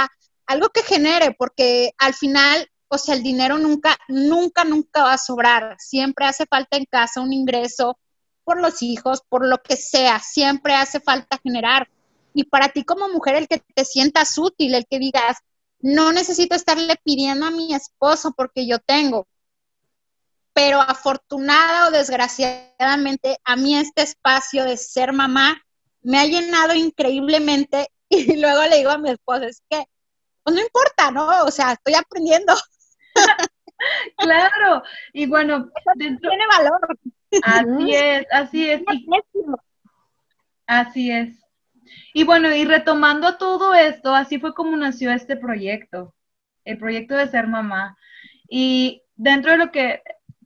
C: algo que genere, porque al final, o sea, el dinero nunca, nunca, nunca va a sobrar. Siempre hace falta en casa un ingreso por los hijos, por lo que sea, siempre hace falta generar. Y para ti como mujer, el que te sientas útil, el que digas, no necesito estarle pidiendo a mi esposo porque yo tengo. Pero afortunada o desgraciadamente, a mí este espacio de ser mamá me ha llenado increíblemente (laughs) y luego le digo a mi esposo, es que, pues no importa, ¿no? O sea, estoy aprendiendo. (laughs)
D: claro, y bueno, (laughs)
C: tiene valor.
D: Así es, así es. así es. Y bueno, y retomando todo esto, así fue como nació este proyecto, el proyecto de ser mamá. Y dentro de lo que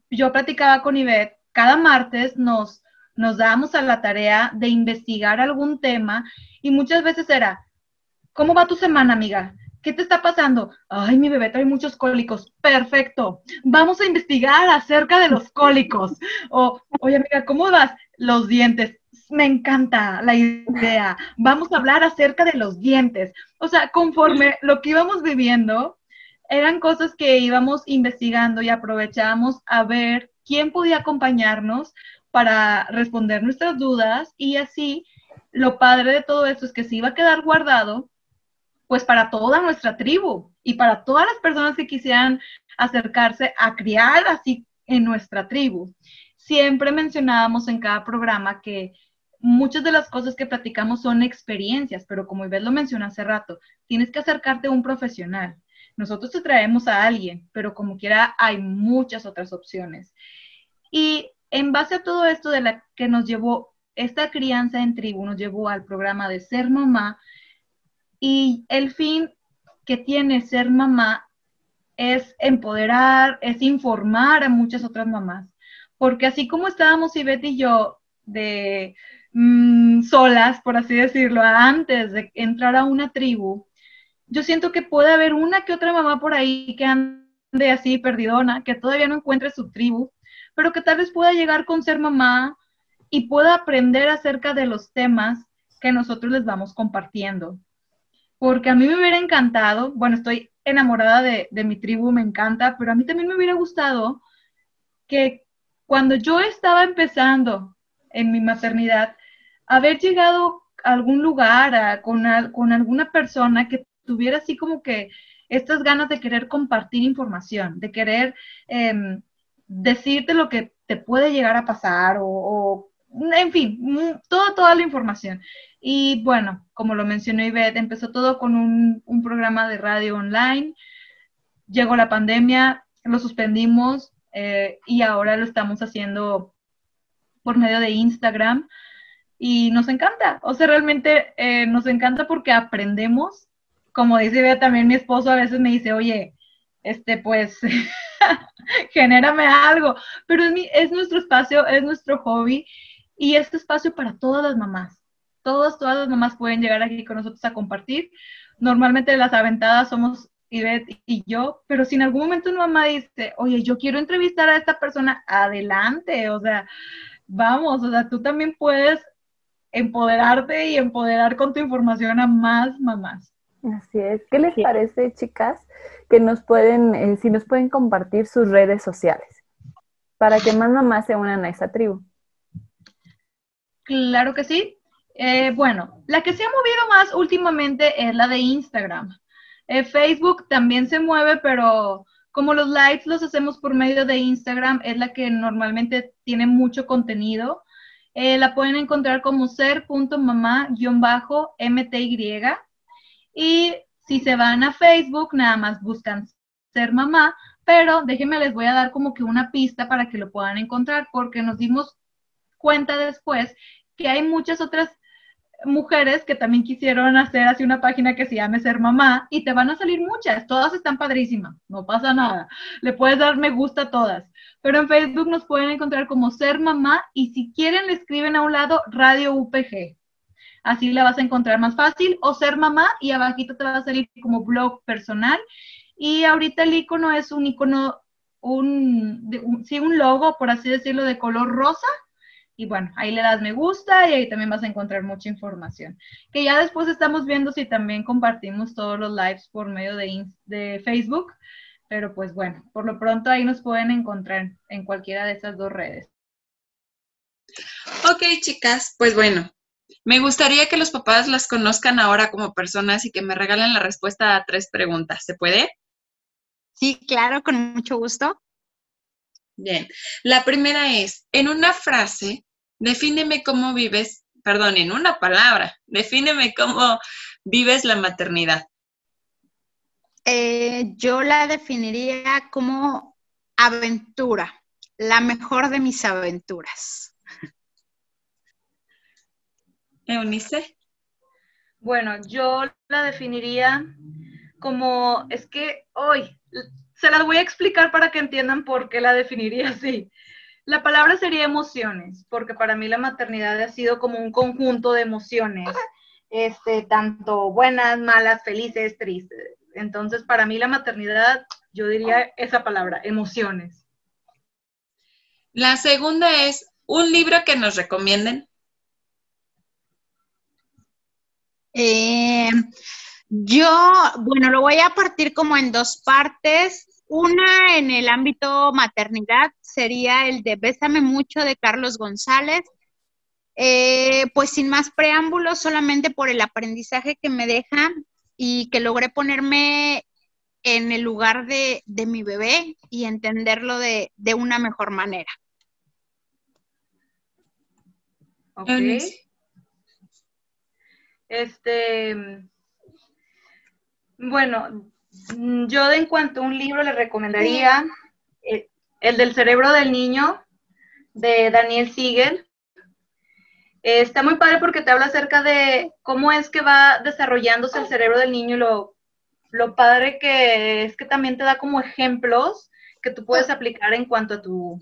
D: yo platicaba con Ivette, cada martes nos, nos dábamos a la tarea de investigar algún tema y muchas veces era, ¿cómo va tu semana, amiga? ¿Qué te está pasando? Ay, mi bebé trae muchos cólicos. Perfecto. Vamos a investigar acerca de los cólicos. O, oye, amiga, ¿cómo vas? Los dientes. Me encanta la idea. Vamos a hablar acerca de los dientes. O sea, conforme lo que íbamos viviendo, eran cosas que íbamos investigando y aprovechábamos a ver quién podía acompañarnos para responder nuestras dudas y así lo padre de todo esto es que se iba a quedar guardado pues para toda nuestra tribu y para todas las personas que quisieran acercarse a criar así en nuestra tribu. Siempre mencionábamos en cada programa que muchas de las cosas que platicamos son experiencias, pero como Ivette lo mencionó hace rato, tienes que acercarte a un profesional. Nosotros te traemos a alguien, pero como quiera hay muchas otras opciones. Y en base a todo esto de la que nos llevó esta crianza en tribu, nos llevó al programa de ser mamá, y el fin que tiene ser mamá es empoderar, es informar a muchas otras mamás. Porque así como estábamos Ivette y yo de mm, solas, por así decirlo, antes de entrar a una tribu, yo siento que puede haber una que otra mamá por ahí que ande así perdidona, que todavía no encuentre su tribu, pero que tal vez pueda llegar con ser mamá y pueda aprender acerca de los temas que nosotros les vamos compartiendo. Porque a mí me hubiera encantado, bueno, estoy enamorada de, mi tribu, me encanta, pero a mí también me hubiera gustado que cuando yo estaba empezando en mi maternidad, haber llegado a algún lugar con, con alguna persona que tuviera así como que estas ganas de querer compartir información, de querer em, decirte lo que te puede llegar a pasar o, o en fin, toda, toda la información. Y bueno, como lo mencionó Ivette, empezó todo con un, programa de radio online, llegó la pandemia, lo suspendimos eh, y ahora lo estamos haciendo por medio de Instagram y nos encanta, o sea, realmente eh, nos encanta porque aprendemos, como dice Ivette, también mi esposo a veces me dice, oye, este, pues, (laughs) genérame algo, pero es, mi, es nuestro espacio, es nuestro hobby y este espacio para todas las mamás. Todas, todas las mamás pueden llegar aquí con nosotros a compartir. Normalmente las aventadas somos Ivette y yo, pero si en algún momento una mamá dice, oye, yo quiero entrevistar a esta persona, adelante, o sea, vamos, o sea, tú también puedes empoderarte y empoderar con tu información a más mamás.
B: Así es. ¿Qué les parece, chicas, que nos pueden, eh, si nos pueden compartir sus redes sociales para que más mamás se unan a esa tribu?
D: Claro que sí. Eh, bueno, la que se ha movido más últimamente es la de Instagram. Eh, Facebook también se mueve, pero como los lives los hacemos por medio de Instagram, es la que normalmente tiene mucho contenido. Eh, la pueden encontrar como ser.mamá-mty. Y si se van a Facebook, nada más buscan ser mamá, pero déjenme les voy a dar como que una pista para que lo puedan encontrar, porque nos dimos cuenta después que hay muchas otras mujeres que también quisieron hacer así una página que se llame Ser Mamá y te van a salir muchas, todas están padrísimas, no pasa nada, le puedes dar me gusta a todas, pero en Facebook nos pueden encontrar como Ser Mamá y si quieren le escriben a un lado Radio UPG, así la vas a encontrar más fácil, o Ser Mamá y abajito te va a salir como blog personal. Y ahorita el icono es un icono, un, sí, un logo, por así decirlo, de color rosa y bueno, ahí le das me gusta y ahí también vas a encontrar mucha información. Que ya después estamos viendo si también compartimos todos los lives por medio de, de Facebook, pero pues bueno, por lo pronto ahí nos pueden encontrar en cualquiera de esas dos redes.
A: Ok, chicas, pues bueno, me gustaría que los papás las conozcan ahora como personas y que me regalen la respuesta a tres preguntas. ¿Se puede?
C: Sí, claro, con mucho gusto.
A: Bien, la primera es, en una frase, Defíneme cómo vives, perdón, en una palabra, defíneme cómo vives la maternidad.
C: Eh, yo la definiría como aventura, la mejor de mis aventuras.
A: Eunice.
D: Bueno, yo la definiría como, es que hoy, se las voy a explicar para que entiendan por qué la definiría así. La palabra sería emociones, porque para mí la maternidad ha sido como un conjunto de emociones, este, tanto buenas, malas, felices, tristes, Entonces, para mí la maternidad, yo diría esa palabra, emociones.
A: La segunda es un libro que nos recomienden.
C: Eh, yo, bueno, lo voy a partir como en dos partes. Una en el ámbito maternidad sería el de Bésame mucho de Carlos González. Eh, pues sin más preámbulos, solamente por el aprendizaje que me deja y que logré ponerme en el lugar de, mi bebé y entenderlo de, una mejor manera.
D: Ok. Este, bueno, yo en cuanto a un libro le recomendaría eh, el del cerebro del niño de Daniel Siegel. Eh, está muy padre porque te habla acerca de cómo es que va desarrollándose el cerebro del niño y lo, lo padre que es que también te da como ejemplos que tú puedes aplicar en cuanto a tu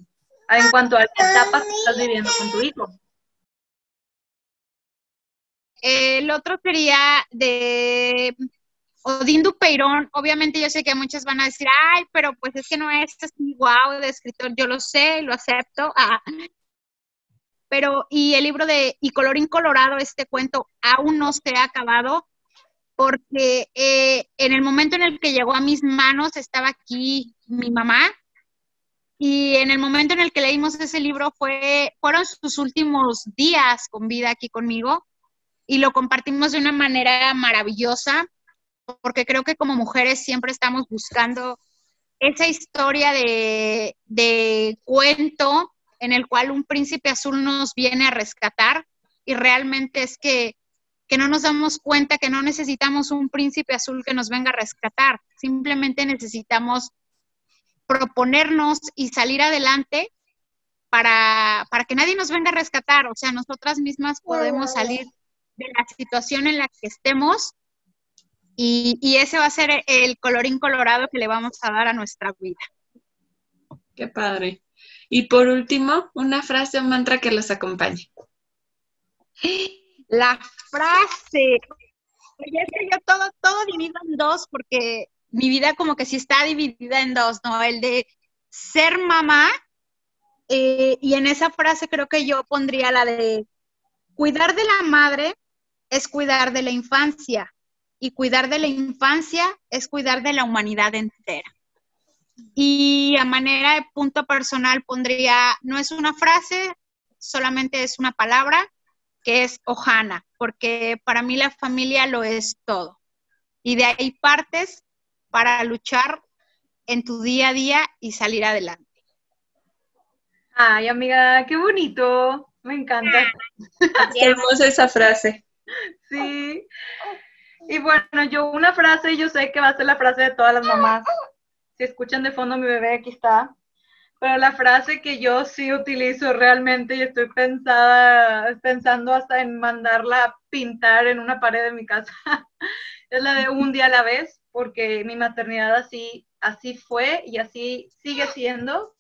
D: en cuanto a las etapas que estás viviendo con tu hijo.
C: El otro sería de Odín Dupeirón. Obviamente yo sé que muchas van a decir, ay, pero pues es que no es así guau de escritor. Yo lo sé, lo acepto. (laughs) Ah. Pero, y el libro de Y color incolorado, este cuento aún no se ha acabado porque eh, en el momento en el que llegó a mis manos estaba aquí mi mamá y en el momento en el que leímos ese libro fue, fueron sus últimos días con vida aquí conmigo y lo compartimos de una manera maravillosa, porque creo que como mujeres siempre estamos buscando esa historia de, de cuento en el cual un príncipe azul nos viene a rescatar y realmente es que, que no nos damos cuenta que no necesitamos un príncipe azul que nos venga a rescatar, simplemente necesitamos proponernos y salir adelante para, para que nadie nos venga a rescatar, o sea, nosotras mismas podemos salir de la situación en la que estemos y, ese va a ser el colorín colorado que le vamos a dar a nuestra vida.
A: Qué padre. Y por último, una frase o mantra que los acompañe.
C: La frase. Oye, es que yo todo, todo divido en dos porque mi vida como que sí está dividida en dos, ¿no? El de ser mamá eh, y en esa frase creo que yo pondría la de cuidar de la madre es cuidar de la infancia y cuidar de la infancia es cuidar de la humanidad entera. Y a manera de punto personal pondría, no es una frase, solamente es una palabra, que es Ojana, porque para mí la familia lo es todo. Y de ahí partes para luchar en tu día a día y salir adelante.
D: Ay, amiga, qué bonito. Me encanta.
A: Qué hermosa esa frase.
D: Sí. Y bueno, yo una frase, yo sé que va a ser la frase de todas las mamás. Si escuchan de fondo mi bebé, aquí está. Pero la frase que yo sí utilizo realmente y estoy pensada, pensando hasta en mandarla pintar en una pared de mi casa, (laughs) es la de un día a la vez, porque mi maternidad así, así fue y así sigue siendo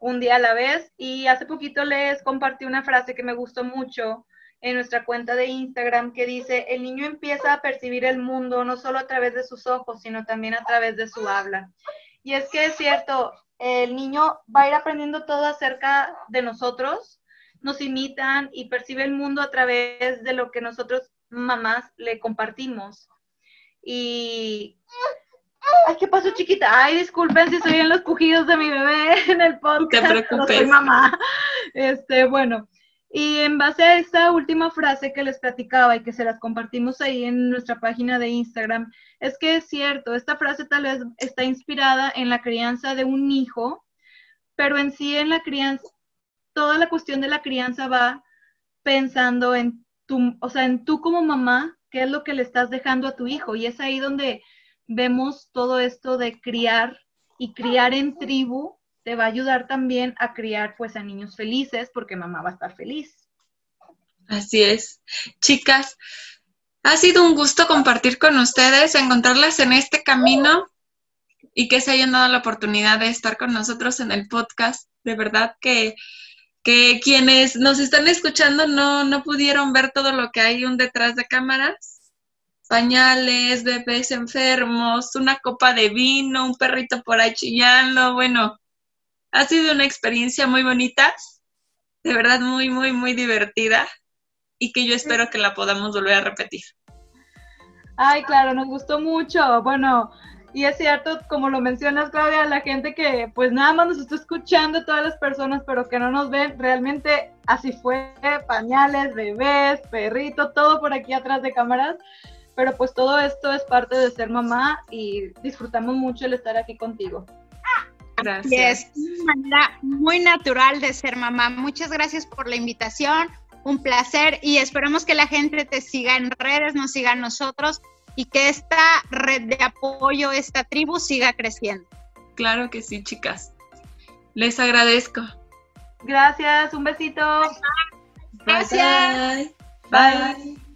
D: un día a la vez. Y hace poquito les compartí una frase que me gustó mucho, en nuestra cuenta de Instagram que dice, el niño empieza a percibir el mundo no solo a través de sus ojos, sino también a través de su habla. Y es que es cierto, el niño va a ir aprendiendo todo acerca de nosotros, nos imitan y percibe el mundo a través de lo que nosotros mamás le compartimos. Y... Ay, ¿qué pasó, chiquita? Ay, disculpen si soy en los pujidos de mi bebé en el podcast.
A: No te preocupes.
D: soy mamá. Este, bueno, y en base a esta última frase que les platicaba y que se las compartimos ahí en nuestra página de Instagram, es que es cierto, esta frase tal vez está inspirada en la crianza de un hijo, pero en sí en la crianza, toda la cuestión de la crianza va pensando en tu, o sea, en tú como mamá, qué es lo que le estás dejando a tu hijo. Y es ahí donde vemos todo esto de criar y criar en tribu te va a ayudar también a criar pues a niños felices porque mamá va a estar feliz.
A: Así es. Chicas, ha sido un gusto compartir con ustedes, encontrarlas en este camino y que se hayan dado la oportunidad de estar con nosotros en el podcast. De verdad que, que quienes nos están escuchando no, no pudieron ver todo lo que hay un detrás de cámaras pañales, bebés enfermos, una copa de vino, un perrito por ahí chillando. Bueno, ha sido una experiencia muy bonita, de verdad muy, muy, muy divertida y que yo espero que la podamos volver a repetir.
D: Ay, claro, nos gustó mucho. Bueno, y es cierto, como lo mencionas, Claudia, la gente que pues nada más nos está escuchando, todas las personas, pero que no nos ven, realmente así fue, pañales, bebés, perrito, todo por aquí atrás de cámaras. Pero pues todo esto es parte de ser mamá y disfrutamos mucho el estar aquí contigo.
C: Gracias. es una manera muy natural de ser mamá. Muchas gracias por la invitación, un placer y esperamos que la gente te siga en redes, nos siga a nosotros y que esta red de apoyo, esta tribu siga creciendo.
A: Claro que sí, chicas. Les agradezco.
D: Gracias, un besito.
C: Gracias.
A: Bye. Bye.